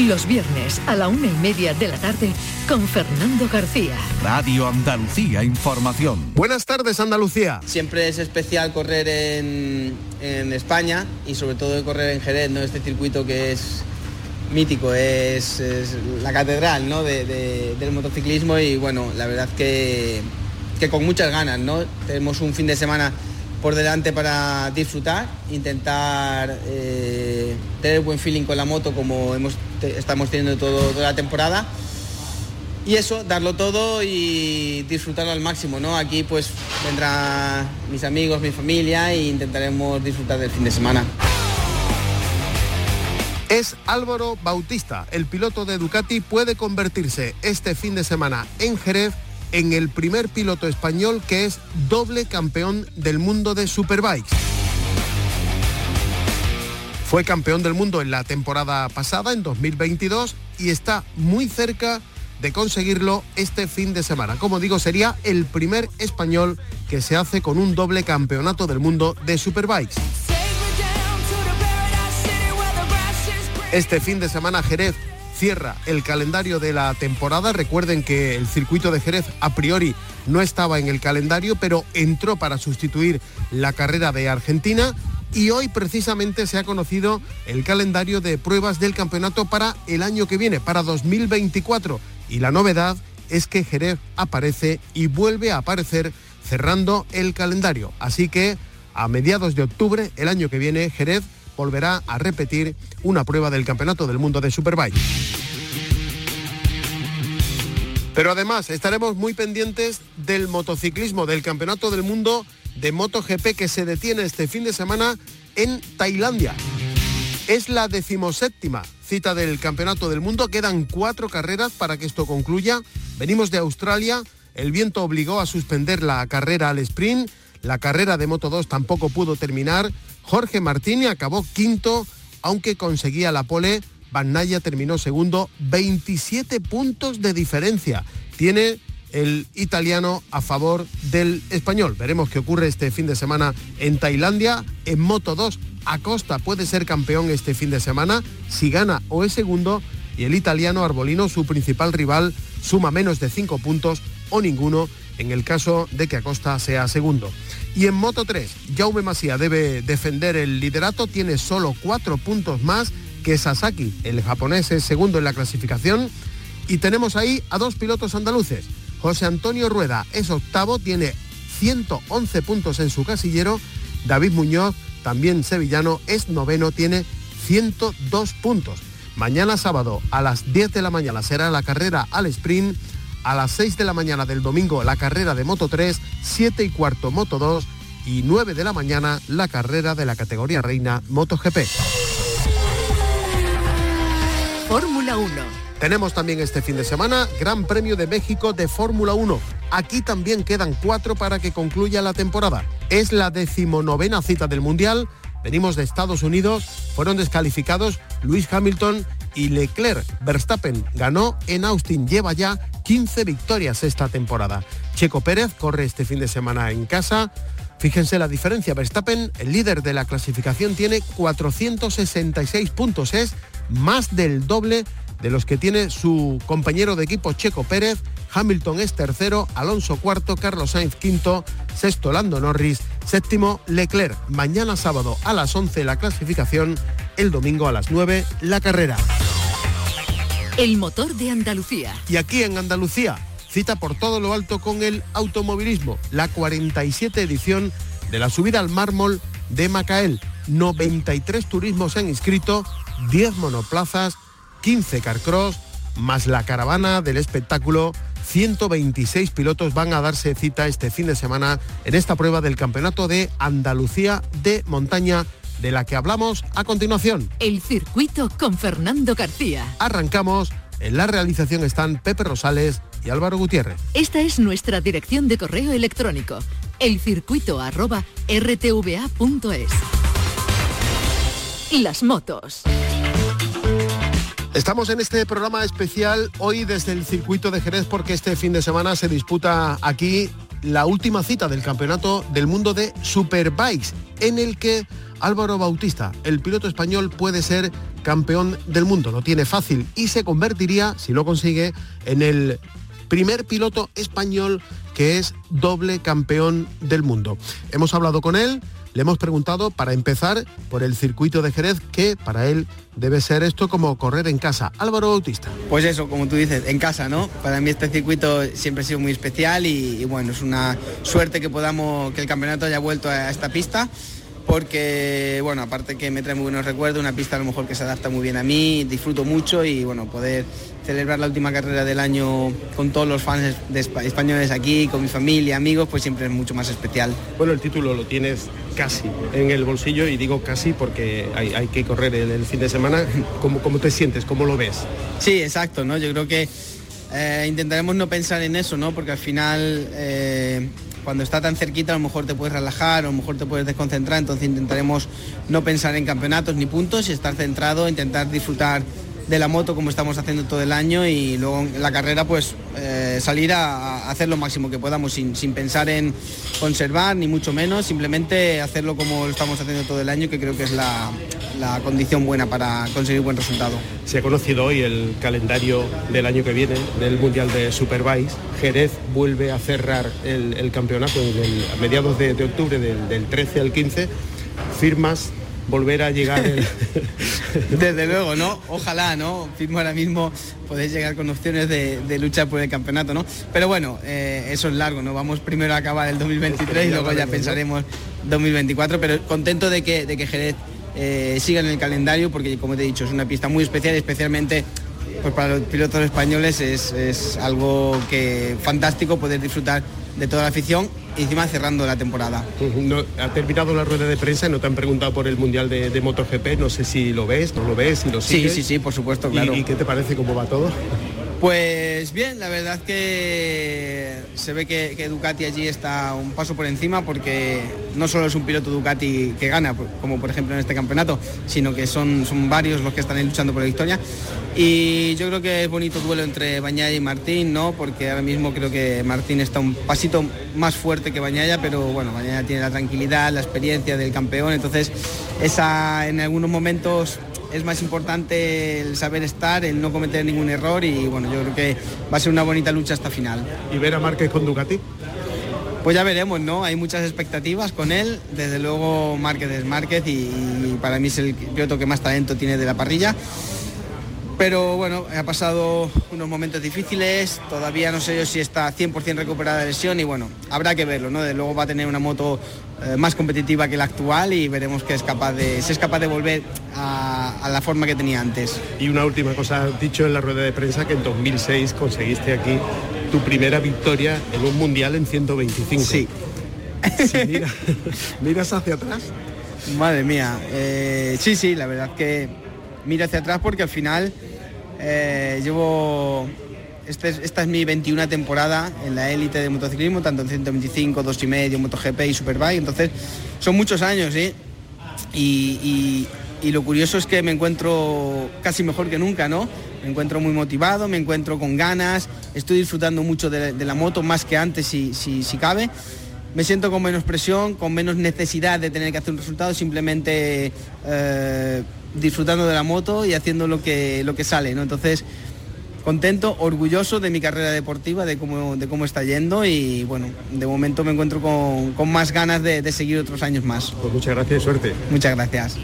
los viernes a la una y media de la tarde con Fernando García. Radio Andalucía Información. Buenas tardes Andalucía. Siempre es especial correr en, España y sobre todo correr en Jerez, ¿no? Este circuito que es mítico, es, la catedral ¿no? del motociclismo y bueno, la verdad que, que con muchas ganas, ¿no? Tenemos un fin de semana por delante para disfrutar, intentar eh, tener buen feeling con la moto como hemos, estamos teniendo todo, toda la temporada. Y eso, darlo todo y disfrutarlo al máximo, ¿no? Aquí pues vendrán mis amigos, mi familia e intentaremos disfrutar del fin de semana. Es Álvaro Bautista, el piloto de Ducati puede convertirse este fin de semana en Jerez en el primer piloto español que es doble campeón del mundo de Superbikes. Fue campeón del mundo en la temporada pasada, en 2022, y está muy cerca de conseguirlo este fin de semana. Como digo, sería el primer español que se hace con un doble campeonato del mundo de Superbikes. Este fin de semana Jerez cierra el calendario de la temporada. Recuerden que el circuito de Jerez a priori no estaba en el calendario, pero entró para sustituir la carrera de Argentina y hoy precisamente se ha conocido el calendario de pruebas del campeonato para el año que viene, para 2024. Y la novedad es que Jerez aparece y vuelve a aparecer cerrando el calendario. Así que a mediados de octubre, el año que viene, Jerez volverá a repetir una prueba del Campeonato del Mundo de Superbike. Pero además estaremos muy pendientes del motociclismo, del Campeonato del Mundo de MotoGP que se detiene este fin de semana en Tailandia. Es la decimoséptima cita del Campeonato del Mundo. Quedan cuatro carreras para que esto concluya. Venimos de Australia. El viento obligó a suspender la carrera al sprint. La carrera de Moto 2 tampoco pudo terminar. Jorge Martini acabó quinto, aunque conseguía la pole. Van Naya terminó segundo, 27 puntos de diferencia. Tiene el italiano a favor del español. Veremos qué ocurre este fin de semana en Tailandia. En Moto 2, Acosta puede ser campeón este fin de semana si gana o es segundo. Y el italiano Arbolino, su principal rival, suma menos de 5 puntos o ninguno en el caso de que Acosta sea segundo. Y en Moto 3, Jaume Masia debe defender el liderato, tiene solo cuatro puntos más que Sasaki, el japonés es segundo en la clasificación. Y tenemos ahí a dos pilotos andaluces. José Antonio Rueda es octavo, tiene 111 puntos en su casillero. David Muñoz, también sevillano, es noveno, tiene 102 puntos. Mañana sábado a las 10 de la mañana será la carrera al sprint a las 6 de la mañana del domingo la carrera de Moto 3, 7 y cuarto Moto 2 y 9 de la mañana la carrera de la categoría reina MotoGP. Fórmula 1. Tenemos también este fin de semana Gran Premio de México de Fórmula 1. Aquí también quedan cuatro para que concluya la temporada. Es la decimonovena cita del Mundial. Venimos de Estados Unidos. Fueron descalificados Luis Hamilton y Leclerc. Verstappen ganó en Austin. Lleva ya 15 victorias esta temporada. Checo Pérez corre este fin de semana en casa. Fíjense la diferencia. Verstappen, el líder de la clasificación, tiene 466 puntos. Es más del doble de los que tiene su compañero de equipo Checo Pérez. Hamilton es tercero, Alonso cuarto, Carlos Sainz quinto, sexto Lando Norris, séptimo Leclerc. Mañana sábado a las 11 la clasificación, el domingo a las 9 la carrera. El motor de Andalucía. Y aquí en Andalucía, cita por todo lo alto con el automovilismo, la 47 edición de la subida al mármol de Macael. 93 turismos se han inscrito, 10 monoplazas, 15 carcross, más la caravana del espectáculo 126 pilotos van a darse cita este fin de semana en esta prueba del Campeonato de Andalucía de Montaña de la que hablamos a continuación. El circuito con Fernando García. Arrancamos. En la realización están Pepe Rosales y Álvaro Gutiérrez. Esta es nuestra dirección de correo electrónico, elcircuito.rtva.es. Las motos. Estamos en este programa especial hoy desde el circuito de Jerez porque este fin de semana se disputa aquí la última cita del Campeonato del Mundo de Superbikes, en el que Álvaro Bautista, el piloto español, puede ser campeón del mundo. Lo tiene fácil y se convertiría, si lo consigue, en el primer piloto español que es doble campeón del mundo. Hemos hablado con él le hemos preguntado para empezar por el circuito de Jerez, que para él debe ser esto como correr en casa. Álvaro Bautista. Pues eso, como tú dices, en casa, ¿no? Para mí este circuito siempre ha sido muy especial y, bueno, es una suerte que podamos, que el campeonato haya vuelto a esta pista porque, bueno, aparte que me trae muy buenos recuerdos, una pista a lo mejor que se adapta muy bien a mí, disfruto mucho y, bueno, poder celebrar la última carrera del año con todos los fans de españoles aquí, con mi familia, amigos, pues siempre es mucho más especial. Bueno, el título lo tienes casi en el bolsillo y digo casi porque hay, que correr el, fin de semana. ¿Cómo, ¿Cómo, te sientes? ¿Cómo lo ves? Sí, exacto, ¿no? Yo creo que eh, intentaremos no pensar en eso, ¿no? Porque al final... Eh, cuando está tan cerquita a lo mejor te puedes relajar, a lo mejor te puedes desconcentrar, entonces intentaremos no pensar en campeonatos ni puntos y estar centrado, intentar disfrutar de la moto como estamos haciendo todo el año y luego en la carrera pues eh, salir a, hacer lo máximo que podamos sin, pensar en conservar ni mucho menos, simplemente hacerlo como lo estamos haciendo todo el año que creo que es la, condición buena para conseguir buen resultado. Se ha conocido hoy el calendario del año que viene del Mundial de Superbikes. Jerez vuelve a cerrar el, campeonato a mediados de, octubre del, del 13 al 15. Firmas volver a llegar. Desde luego, ¿no? Ojalá, ¿no? Firmo ahora mismo podéis llegar con opciones de, luchar por el campeonato, ¿no? Pero bueno, eh, eso es largo, ¿no? Vamos primero a acabar el 2023 y luego ya pensaremos 2024, pero contento de que, de que Jerez eh, siga en el calendario porque, como te he dicho, es una pista muy especial, especialmente pues para los pilotos españoles es, es algo que fantástico poder disfrutar de toda la afición y encima cerrando la temporada. ha terminado la rueda de prensa y no te han preguntado por el Mundial de, MotoGP, no sé si lo ves, no lo ves, si lo sigues. Sí, sí, sí, por supuesto, claro. ¿Y, qué te parece cómo va todo? Pues bien, la verdad que se ve que, Ducati allí está un paso por encima porque no solo es un piloto Ducati que gana, como por ejemplo en este campeonato, sino que son, son varios los que están luchando por la victoria. Y yo creo que es bonito duelo entre Bañaya y Martín, ¿no? Porque ahora mismo creo que Martín está un pasito más fuerte que Bañaya, pero bueno, Bañaya tiene la tranquilidad, la experiencia del campeón, entonces esa en algunos momentos es más importante el saber estar, el no cometer ningún error y bueno, yo creo que va a ser una bonita lucha hasta final. ¿Y ver a Márquez con Ducati? Pues ya veremos, ¿no? Hay muchas expectativas con él. Desde luego Márquez es Márquez y, para mí es el piloto que más talento tiene de la parrilla. Pero bueno, ha pasado unos momentos difíciles, todavía no sé yo si está 100% recuperada de lesión y bueno, habrá que verlo, ¿no? De luego va a tener una moto eh, más competitiva que la actual y veremos que es capaz de, si es capaz de volver a, la forma que tenía antes. Y una última cosa, has dicho en la rueda de prensa que en 2006 conseguiste aquí tu primera victoria en un mundial en 125. Sí. ¿Miras hacia atrás? Madre mía, eh, sí, sí, la verdad que miro hacia atrás porque al final eh, llevo este esta es mi 21 temporada en la élite de motociclismo, tanto en 125, 2,5, MotoGP y Superbike, entonces son muchos años, ¿sí? Y, lo curioso es que me encuentro casi mejor que nunca, ¿no? Me encuentro muy motivado, me encuentro con ganas, estoy disfrutando mucho de, la moto más que antes si, si, cabe. Me siento con menos presión, con menos necesidad de tener que hacer un resultado, simplemente eh, disfrutando de la moto y haciendo lo que, lo que sale, ¿no? Entonces, contento, orgulloso de mi carrera deportiva, de cómo, de cómo está yendo y bueno, de momento me encuentro con, más ganas de, de, seguir otros años más. Pues muchas gracias y suerte. Muchas gracias.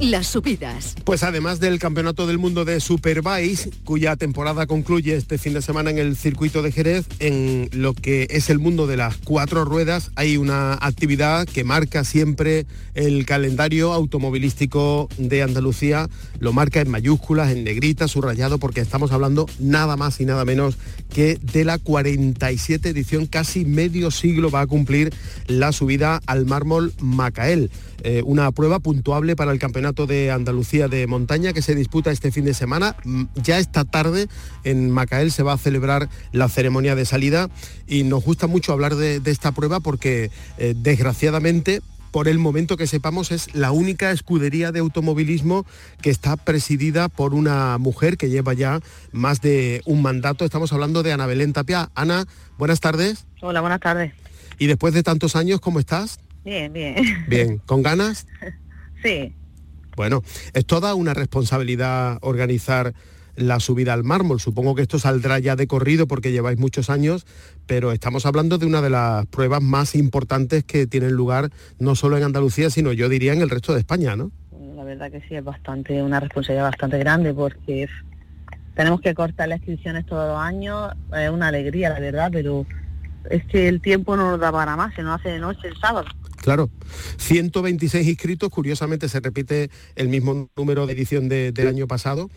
Las subidas. Pues además del Campeonato del Mundo de Superbikes, cuya temporada concluye este fin de semana en el circuito de Jerez, en lo que es el mundo de las cuatro ruedas, hay una actividad que marca siempre el calendario automovilístico de Andalucía. Lo marca en mayúsculas, en negrita, subrayado, porque estamos hablando nada más y nada menos que de la 47 edición, casi medio siglo va a cumplir la subida al mármol Macael. Eh, una prueba puntuable para el Campeonato de Andalucía de Montaña que se disputa este fin de semana. Mm, ya esta tarde en Macael se va a celebrar la ceremonia de salida y nos gusta mucho hablar de, esta prueba porque eh, desgraciadamente por el momento que sepamos, es la única escudería de automovilismo que está presidida por una mujer que lleva ya más de un mandato. Estamos hablando de Ana Belén Tapia. Ana, buenas tardes. Hola, buenas tardes. Y después de tantos años, ¿cómo estás? Bien, bien. Bien, ¿con ganas? Sí. Bueno, es toda una responsabilidad organizar la subida al mármol. Supongo que esto saldrá ya de corrido porque lleváis muchos años, pero estamos hablando de una de las pruebas más importantes que tienen lugar no solo en Andalucía, sino yo diría en el resto de España, ¿no? La verdad que sí, es bastante, una responsabilidad bastante grande porque tenemos que cortar las inscripciones todos los años, es una alegría la verdad, pero es que el tiempo no nos da para más, se nos hace de noche el sábado. Claro, 126 inscritos, curiosamente se repite el mismo número de edición del año pasado.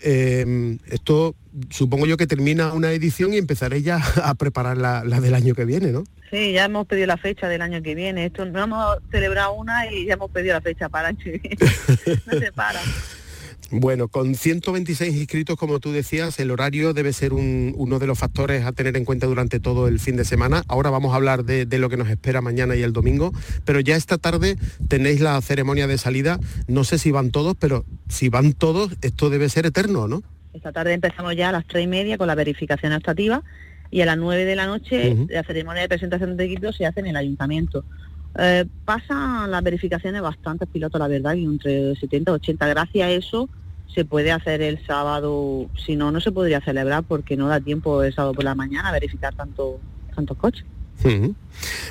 Em, esto supongo yo que termina una edición y empezaré ya a preparar la, del año que viene, ¿no? Sí, ya hemos pedido la fecha del año que viene. Esto no hemos celebrado una y ya hemos pedido la fecha para el año que viene. no se para. Bueno, con 126 inscritos, como tú decías, el horario debe ser uno de los factores a tener en cuenta durante todo el fin de semana. Ahora vamos a hablar de, lo que nos espera mañana y el domingo, pero ya esta tarde tenéis la ceremonia de salida. No sé si van todos, pero si van todos, esto debe ser eterno, ¿no? Esta tarde empezamos ya a las tres y media con la verificación estativa y a las nueve de la noche la ceremonia de presentación de equipos se hace en el ayuntamiento. Eh, pasan las verificaciones bastantes pilotos, la verdad, y entre 70 y 80. Gracias a eso se puede hacer el sábado, si no, no se podría celebrar porque no da tiempo el sábado por la mañana a verificar tanto, tantos coches.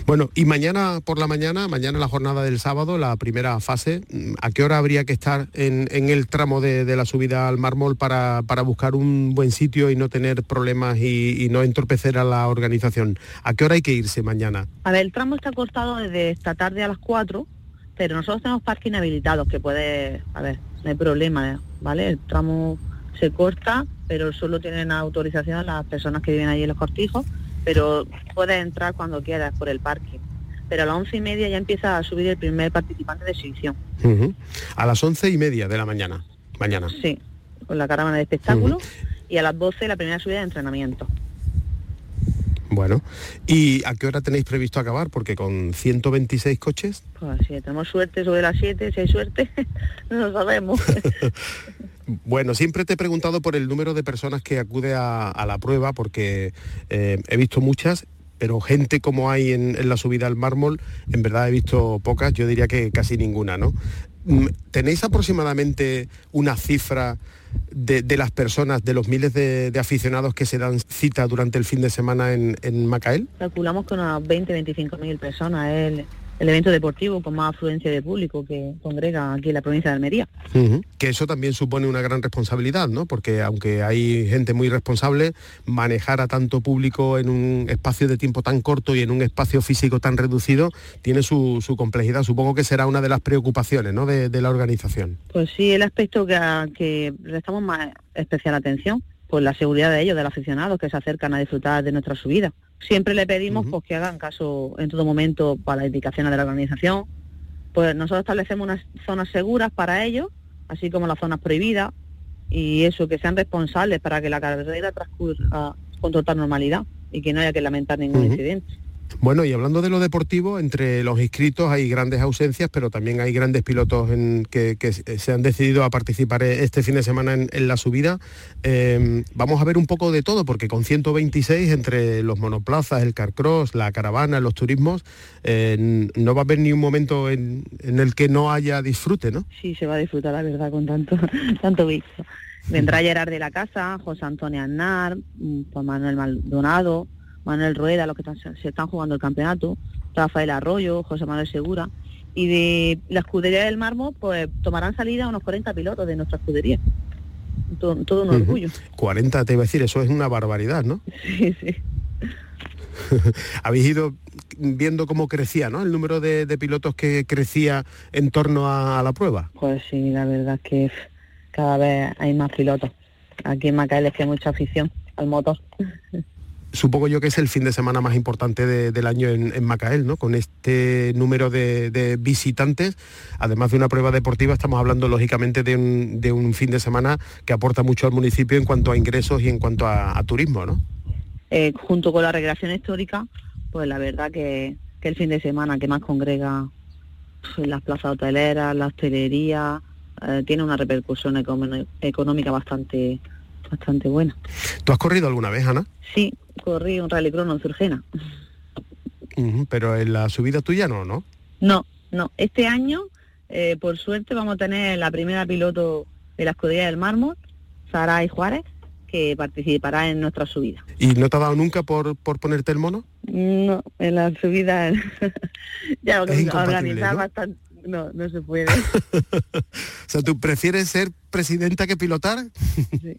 Bueno, y mañana por la mañana, mañana la jornada del sábado, la primera fase, ¿a qué hora habría que estar en, el tramo de, la subida al mármol para, buscar un buen sitio y no tener problemas y, no entorpecer a la organización? ¿A qué hora hay que irse mañana? A ver, el tramo está cortado desde esta tarde a las 4, pero nosotros tenemos parking habilitados que puede, a ver, no hay problema, ¿vale? El tramo se corta, pero solo tienen autorización las personas que viven allí en los cortijos, pero puedes entrar cuando quieras por el parque. Pero a las once y media ya empieza a subir el primer participante de exhibición. A las once y media de la mañana. Mañana. Sí, con la caravana de espectáculo. Y a las doce la primera subida de entrenamiento. Bueno, ¿y a qué hora tenéis previsto acabar? Porque con 126 coches... Pues si tenemos suerte sobre las 7, si hay suerte, no lo sabemos. Bueno, siempre te he preguntado por el número de personas que acude a, la prueba, porque eh, he visto muchas, pero gente como hay en, la subida al mármol, en verdad he visto pocas, yo diría que casi ninguna, ¿no? Mm, ¿Tenéis aproximadamente una cifra de, las personas, de los miles de, aficionados que se dan cita durante el fin de semana en, Macael? Calculamos con unas 20, 25 mil personas. El evento deportivo con más afluencia de público que congrega aquí en la provincia de Almería. Que eso también supone una gran responsabilidad, ¿no? Porque aunque hay gente muy responsable, manejar a tanto público en un espacio de tiempo tan corto y en un espacio físico tan reducido tiene su, complejidad. Supongo que será una de las preocupaciones ¿no? de, la organización. Pues sí, el aspecto que, que prestamos más especial atención, pues la seguridad de ellos, de los aficionados que se acercan a disfrutar de nuestra subida. Siempre le pedimos pues, que hagan caso en todo momento para las indicaciones de la organización. Pues nosotros establecemos unas zonas seguras para ellos, así como las zonas prohibidas, y eso, que sean responsables para que la carrera transcurra con total normalidad y que no haya que lamentar ningún incidente. Bueno, y hablando de lo deportivo, entre los inscritos hay grandes ausencias, pero también hay grandes pilotos que, se han decidido a participar e-, este fin de semana en, la subida. Em, vamos a ver un poco de todo, porque con 126 entre los monoplazas, el carcross, la caravana, los turismos, eh, no va a haber ni un momento en, el que no haya disfrute, ¿no? Sí, se va a disfrutar, la verdad, con tanto, tanto visto. Vendrá Gerard de la Casa, José Antonio Aznar, mm, Juan Manuel Maldonado, Manuel Rueda, los que se están jugando el campeonato, Rafael Arroyo, José Manuel Segura. Y de la escudería del Mármol, pues tomarán salida unos 40 pilotos de nuestra escudería. Todo, un orgullo. 40, te iba a decir, eso es una barbaridad, ¿no? Sí, sí. Habéis ido viendo cómo crecía, ¿no? El número de, pilotos que crecía en torno a, la prueba. Pues sí, la verdad es que cada vez hay más pilotos. Aquí en Macael es que hay mucha afición al motor. Supongo yo que es el fin de semana más importante del año en, Macael, ¿no? Con este número de, visitantes, además de una prueba deportiva, estamos hablando lógicamente de un, fin de semana que aporta mucho al municipio en cuanto a ingresos y en cuanto a, turismo, ¿no? Eh, junto con la recreación histórica, pues la verdad que, el fin de semana que más congrega las plazas hoteleras, la hostelería, eh, tiene una repercusión económica bastante bastante buena. ¿Tú has corrido alguna vez, Ana? Sí, corrí un rallycrono en Surgena. pero en la subida tuya no, ¿no? No, no. Este año, eh, por suerte, vamos a tener la primera piloto de la escudería del mármol, Sara Juárez, que participará en nuestra subida. ¿Y no te ha dado nunca por, por ponerte el mono? No, en la subida ya organizar bastante, no, no se puede. o sea, ¿tú prefieres ser presidenta que pilotar?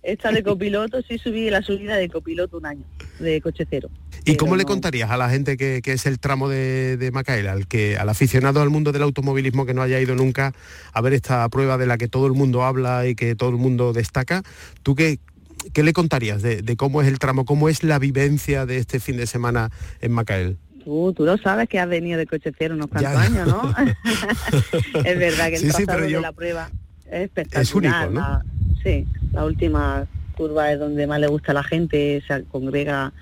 Esta de copiloto, sí subí la subida de copiloto un año, de coche cero. ¿Y cómo le contarías a la gente que, es el tramo de, de Macaela, al, que, al aficionado al mundo del automovilismo que no haya ido nunca a ver esta prueba de la que todo el mundo habla y que todo el mundo destaca? ¿Tú qué, qué le contarías de, de cómo es el tramo, cómo es la vivencia de este fin de semana en Macael? Tú, tú lo sabes que has venido de coche cero unos cuantos años, ¿no? es verdad que el sí, de la prueba es espectacular. Es único, ¿no? sí, la última curva es donde más le gusta a la gente, se congrega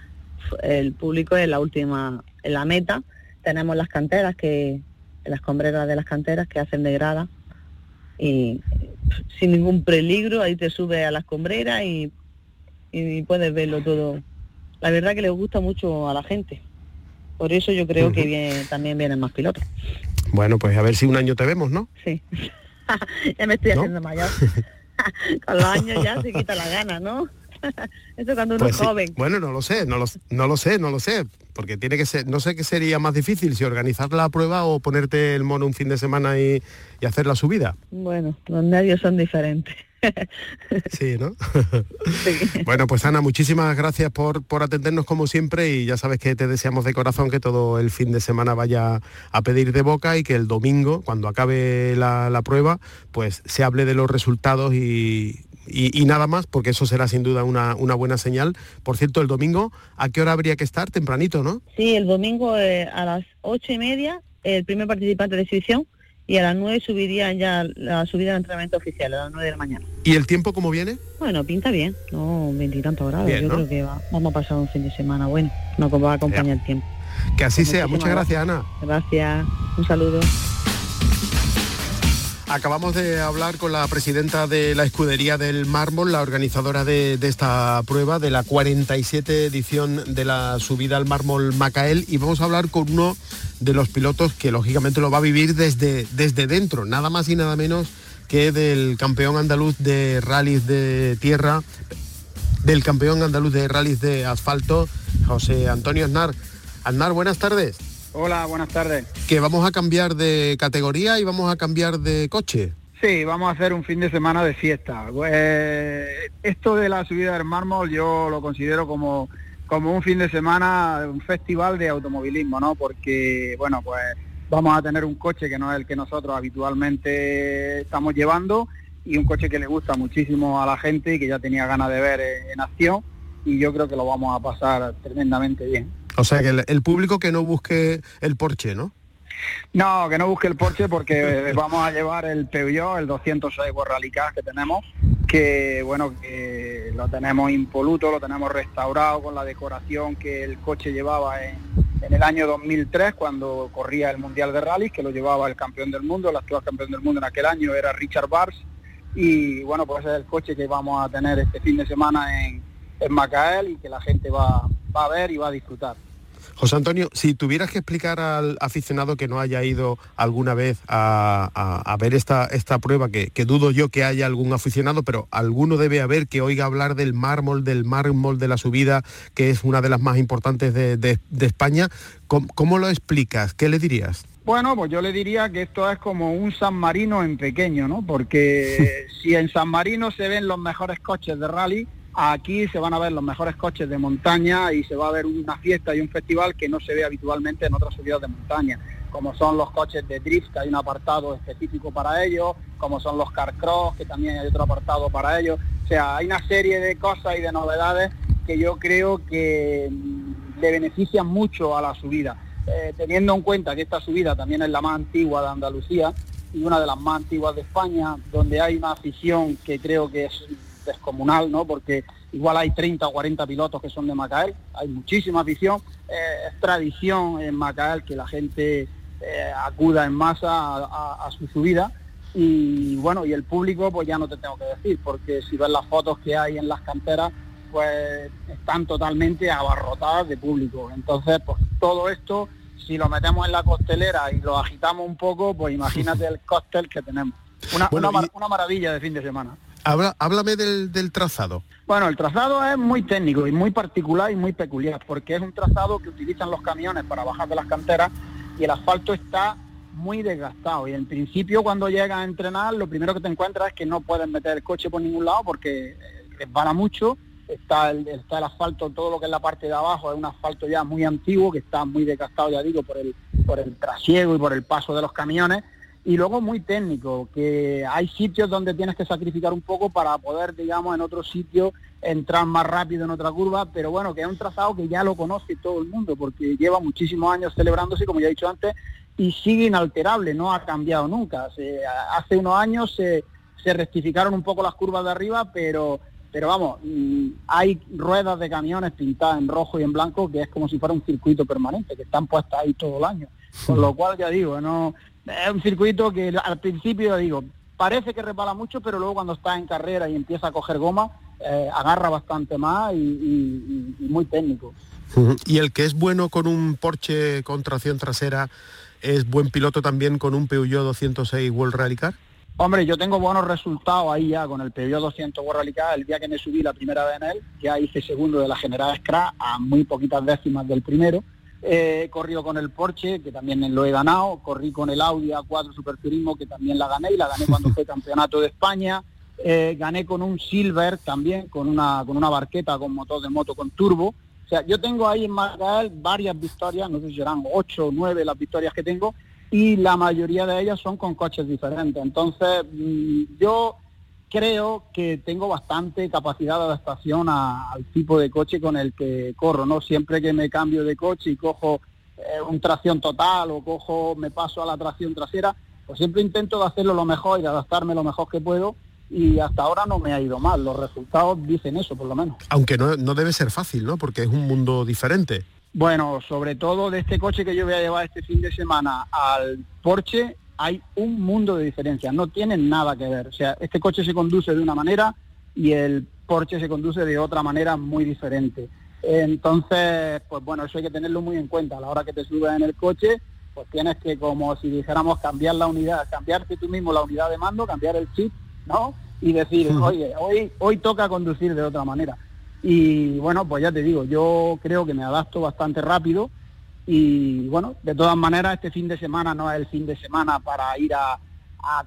el público en la última, en la meta. Tenemos las canteras que, las combreras de las canteras que hacen de grada y sin ningún peligro ahí te sube a las combreras y, y puedes verlo todo. La verdad que le gusta mucho a la gente. Por eso yo creo que también vienen más pilotos. Bueno, pues a ver si un año te vemos, ¿no? Sí. ya me estoy haciendo mayor. Con los años ya se quita la gana, ¿no? Eso cuando uno pues es joven. Bueno, no lo sé, no lo, no lo sé, no lo sé. Porque tiene que ser, no sé qué sería más difícil, si organizar la prueba o ponerte el mono un fin de semana y, y hacer la subida. Bueno, los nervios son diferentes. Sí, ¿no? bueno, pues Ana, muchísimas gracias por, por atendernos como siempre y ya sabes que te deseamos de corazón que todo el fin de semana vaya a pedir de boca y que el domingo, cuando acabe la, prueba, pues se hable de los resultados y, nada más, porque eso será sin duda una, buena señal. Por cierto, el domingo, ¿a qué hora habría que estar? Tempranito, ¿no? Sí, el domingo eh, a las ocho y media, el primer participante de exhibición y a las 9 subirían ya la subida del entrenamiento oficial, a las 9 de la mañana. ¿Y el tiempo cómo viene? Bueno, pinta bien, no veintitantos grados, yo creo que vamos a pasar un fin de semana bueno, no va a acompañar el tiempo. Que así sea, muchas gracias Ana. Gracias, un saludo. Acabamos de hablar con la presidenta de la Escudería del Mármol, la organizadora de, esta prueba, de la 47 edición de la subida al mármol Macael, y vamos a hablar con uno de los pilotos que lógicamente lo va a vivir desde, desde dentro, nada más y nada menos que del campeón andaluz de rallies de tierra, del campeón andaluz de rallies de asfalto, José Antonio Aznar. Aznar, buenas tardes. Hola, buenas tardes. Que vamos a cambiar de categoría y vamos a cambiar de coche. Sí, vamos a hacer un fin de semana de fiesta. Eh, esto de la subida del mármol yo lo considero como, como un fin de semana, un festival de automovilismo, ¿no? Porque, bueno, pues vamos a tener un coche que no es el que nosotros habitualmente estamos llevando y un coche que le gusta muchísimo a la gente y que ya tenía ganas de ver en acción y yo creo que lo vamos a pasar tremendamente bien. O sea, que el, público que no busque el Porsche, ¿no? No, que no busque el Porsche porque vamos a llevar el Peugeot, el 206 Rally que tenemos, que bueno, que lo tenemos impoluto, lo tenemos restaurado con la decoración que el coche llevaba en, el año 2003 cuando corría el Mundial de Rally, que lo llevaba el campeón del mundo, el actual campeón del mundo en aquel año era Richard Bars y bueno, pues es el coche que vamos a tener este fin de semana en, Macael y que la gente va a ver y va a disfrutar. José Antonio, si tuvieras que explicar al aficionado que no haya ido alguna vez a, ver esta, esta prueba, que, dudo yo que haya algún aficionado, pero alguno debe haber que oiga hablar del mármol, del mármol de la subida, que es una de las más importantes de, España, ¿Cómo, lo explicas? ¿Qué le dirías? Bueno, pues yo le diría que esto es como un San Marino en pequeño, ¿no? Porque si en San Marino se ven los mejores coches de rally, Aquí se van a ver los mejores coches de montaña y se va a ver una fiesta y un festival que no se ve habitualmente en otras subidas de montaña, como son los coches de drift, que hay un apartado específico para ellos, como son los car cross, que también hay otro apartado para ellos. O sea, hay una serie de cosas y de novedades que yo creo que mm, le benefician mucho a la subida. Eh, teniendo en cuenta que esta subida también es la más antigua de Andalucía y una de las más antiguas de España, donde hay una afición que creo que es descomunal, ¿no? Porque igual hay 30 o 40 pilotos que son de Macael, hay muchísima afición, eh, es tradición en Macael que la gente eh, acuda en masa a, su subida y bueno, y el público pues ya no te tengo que decir, porque si ves las fotos que hay en las canteras, pues están totalmente abarrotadas de público. Entonces, pues todo esto, si lo metemos en la costelera y lo agitamos un poco, pues imagínate el cóctel que tenemos. Una, una maravilla de fin de semana háblame del, trazado. Bueno, el trazado es muy técnico y muy particular y muy peculiar, porque es un trazado que utilizan los camiones para bajar de las canteras y el asfalto está muy desgastado. Y en principio cuando llegas a entrenar, lo primero que te encuentras es que no puedes meter el coche por ningún lado porque resbala mucho. Está el, está el asfalto, todo lo que es la parte de abajo, es un asfalto ya muy antiguo, que está muy desgastado, ya digo, por el, por el trasiego y por el paso de los camiones y luego muy técnico, que hay sitios donde tienes que sacrificar un poco para poder, digamos, en otro sitio entrar más rápido en otra curva, pero bueno, que es un trazado que ya lo conoce todo el mundo, porque lleva muchísimos años celebrándose, como ya he dicho antes, y sigue inalterable, no ha cambiado nunca. hace unos años se, se rectificaron un poco las curvas de arriba, pero pero vamos, mm, hay ruedas de camiones pintadas en rojo y en blanco que es como si fuera un circuito permanente, que están puestas ahí todo el año. Con lo cual ya digo, no, es un circuito que al principio, digo, parece que repala mucho, pero luego cuando está en carrera y empieza a coger goma, eh, agarra bastante más y, muy técnico. Y el que es bueno con un Porsche con tracción trasera, ¿es buen piloto también con un Peugeot 206 World Rally Car? Hombre, yo tengo buenos resultados ahí ya con el Peugeot 200 World Rally Car. El día que me subí la primera vez en él, ya hice segundo de la general Scrap a muy poquitas décimas del primero he corrido con el Porsche, que también lo he ganado, corrí con el Audi A4 Superturismo, que también la gané, y la gané cuando fue campeonato de España. Eh, gané con un Silver también, con una, con una barqueta con motor de moto con turbo. O sea, yo tengo ahí en Margael varias victorias, no sé si serán ocho o nueve las victorias que tengo, y la mayoría de ellas son con coches diferentes. Entonces, mm, yo creo que tengo bastante capacidad de adaptación al tipo de coche con el que corro, ¿no? Siempre que me cambio de coche y cojo eh, un tracción total o cojo, me paso a la tracción trasera, pues siempre intento de hacerlo lo mejor y de adaptarme lo mejor que puedo y hasta ahora no me ha ido mal, los resultados dicen eso por lo menos. Aunque no, no debe ser fácil, ¿no? Porque es un mundo diferente. Bueno, sobre todo de este coche que yo voy a llevar este fin de semana al Porsche, hay un mundo de diferencia, no tienen nada que ver. O sea, este coche se conduce de una manera y el Porsche se conduce de otra manera muy diferente. Entonces, pues bueno, eso hay que tenerlo muy en cuenta. A la hora que te subes en el coche, pues tienes que, como si dijéramos, cambiar la unidad, cambiarte tú mismo la unidad de mando, cambiar el chip, ¿no? Y decir, oye, hoy, hoy toca conducir de otra manera. Y bueno, pues ya te digo, yo creo que me adapto bastante rápido y bueno, de todas maneras, este fin de semana no es el fin de semana para ir a,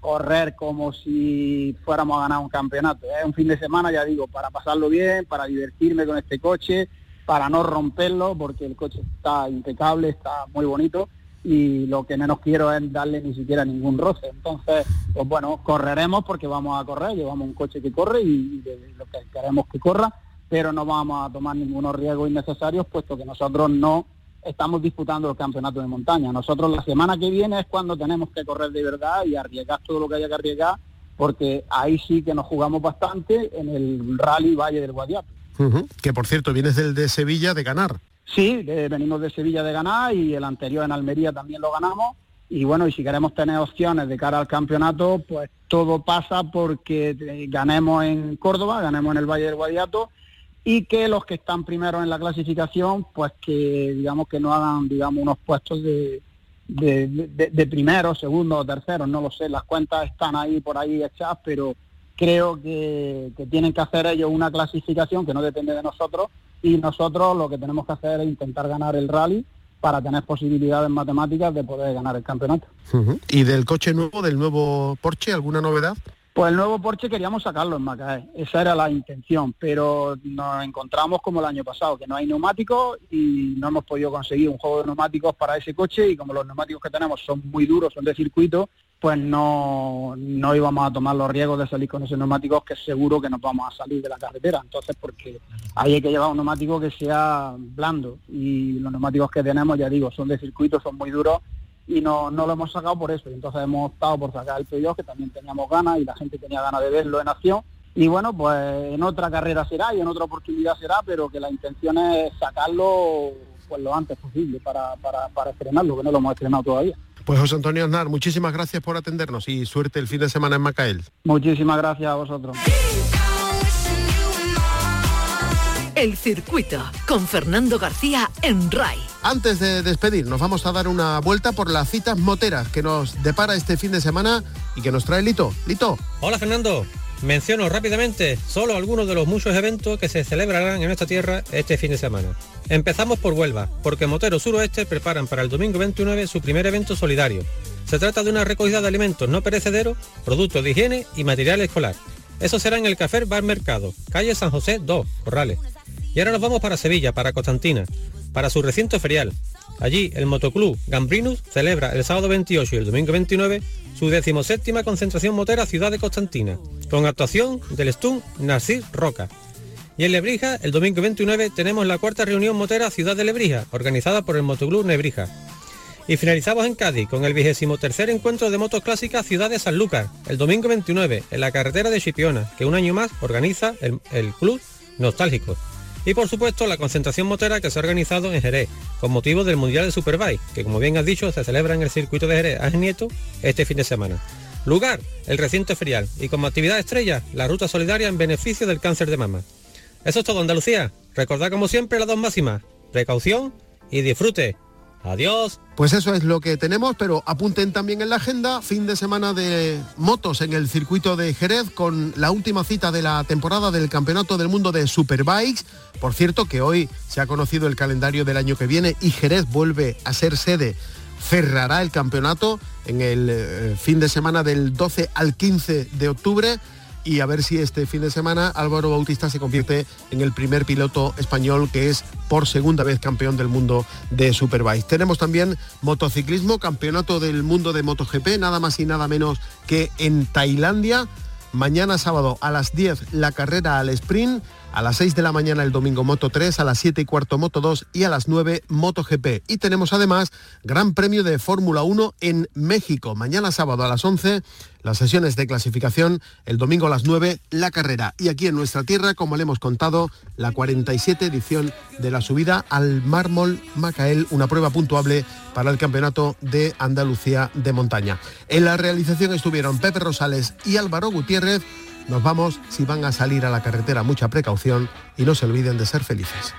correr como si fuéramos a ganar un campeonato. Es un fin de semana, ya digo, para pasarlo bien, para divertirme con este coche, para no romperlo, porque el coche está impecable, está muy bonito y lo que menos quiero es darle ni siquiera ningún roce. Entonces, pues bueno, correremos porque vamos a correr, llevamos un coche que corre y, lo que queremos que corra, pero no vamos a tomar ningunos riesgos innecesarios, puesto que nosotros no estamos disputando el campeonato de montaña. Nosotros la semana que viene es cuando tenemos que correr de verdad y arriesgar todo lo que haya que arriesgar, porque ahí sí que nos jugamos bastante en el rally Valle del Guadiato. Que por cierto, vienes del de Sevilla de ganar. Sí, venimos de Sevilla de ganar y el anterior en Almería también lo ganamos. Y bueno, y si queremos tener opciones de cara al campeonato, pues todo pasa porque eh, ganemos en Córdoba, ganemos en el Valle del Guadiato y que los que están primero en la clasificación, pues que digamos que no hagan digamos unos puestos de, de, primero, segundo o tercero, no lo sé, las cuentas están ahí por ahí hechas, pero creo que, que, tienen que hacer ellos una clasificación que no depende de nosotros y nosotros lo que tenemos que hacer es intentar ganar el rally para tener posibilidades matemáticas de poder ganar el campeonato. ¿Y del coche nuevo, del nuevo Porsche, alguna novedad? Pues el nuevo Porsche queríamos sacarlo en Macaé, esa era la intención, pero nos encontramos como el año pasado, que no hay neumáticos y no hemos podido conseguir un juego de neumáticos para ese coche y como los neumáticos que tenemos son muy duros, son de circuito, pues no, no íbamos a tomar los riesgos de salir con esos neumáticos que seguro que nos vamos a salir de la carretera. Entonces, porque ahí hay que llevar un neumático que sea blando y los neumáticos que tenemos, ya digo, son de circuito, son muy duros y no, no lo hemos sacado por eso. Entonces hemos optado por sacar el Peugeot, que también teníamos ganas y la gente tenía ganas de verlo en acción. Y bueno, pues en otra carrera será y en otra oportunidad será, pero que la intención es sacarlo pues lo antes posible para, para, para estrenarlo, que no lo hemos estrenado todavía. Pues José Antonio Aznar, muchísimas gracias por atendernos y suerte el fin de semana en Macael. Muchísimas gracias a vosotros. El circuito con Fernando García en RAI. Antes de despedir, nos vamos a dar una vuelta por las citas moteras que nos depara este fin de semana y que nos trae Lito. Lito. Hola Fernando. Menciono rápidamente solo algunos de los muchos eventos que se celebrarán en nuestra tierra este fin de semana. Empezamos por Huelva, porque Moteros Suroeste preparan para el domingo 29 su primer evento solidario. Se trata de una recogida de alimentos no perecederos, productos de higiene y material escolar. Eso será en el Café Bar Mercado, calle San José 2, Corrales. Y ahora nos vamos para Sevilla, para Constantina, para su recinto ferial. Allí el Motoclub Gambrinus celebra el sábado 28 y el domingo 29 su decimoséptima concentración motera Ciudad de Constantina, con actuación del Stun Narcís Roca. Y en Lebrija, el domingo 29, tenemos la cuarta reunión motera Ciudad de Lebrija, organizada por el Motoclub Nebrija. Y finalizamos en Cádiz con el vigésimo tercer encuentro de motos clásicas Ciudad de Sanlúcar, el domingo 29, en la carretera de Chipiona, que un año más organiza el, el Club Nostálgico. Y por supuesto la concentración motera que se ha organizado en Jerez, con motivo del Mundial de Superbike, que como bien has dicho se celebra en el circuito de Jerez Ángel Nieto este fin de semana. Lugar, el recinto ferial, y como actividad estrella, la ruta solidaria en beneficio del cáncer de mama. Eso es todo Andalucía. Recordad como siempre las dos máximas, precaución y disfrute. Adiós. Pues eso es lo que tenemos, pero apunten también en la agenda fin de semana de motos en el circuito de Jerez con la última cita de la temporada del Campeonato del Mundo de Superbikes. Por cierto que hoy se ha conocido el calendario del año que viene y Jerez vuelve a ser sede. Cerrará el campeonato en el eh, fin de semana del 12 al 15 de octubre y a ver si este fin de semana Álvaro Bautista se convierte en el primer piloto español que es por segunda vez campeón del mundo de Superbike. Tenemos también motociclismo, campeonato del mundo de MotoGP, nada más y nada menos que en Tailandia. Mañana sábado a las 10 la carrera al sprint a las 6 de la mañana el domingo Moto 3, a las 7 y cuarto Moto 2 y a las 9 Moto GP. Y tenemos además Gran Premio de Fórmula 1 en México. Mañana sábado a las 11 las sesiones de clasificación, el domingo a las 9 la carrera. Y aquí en nuestra tierra, como le hemos contado, la 47 edición de la subida al mármol Macael, una prueba puntuable para el Campeonato de Andalucía de Montaña. En la realización estuvieron Pepe Rosales y Álvaro Gutiérrez. Nos vamos, si van a salir a la carretera, mucha precaución y no se olviden de ser felices.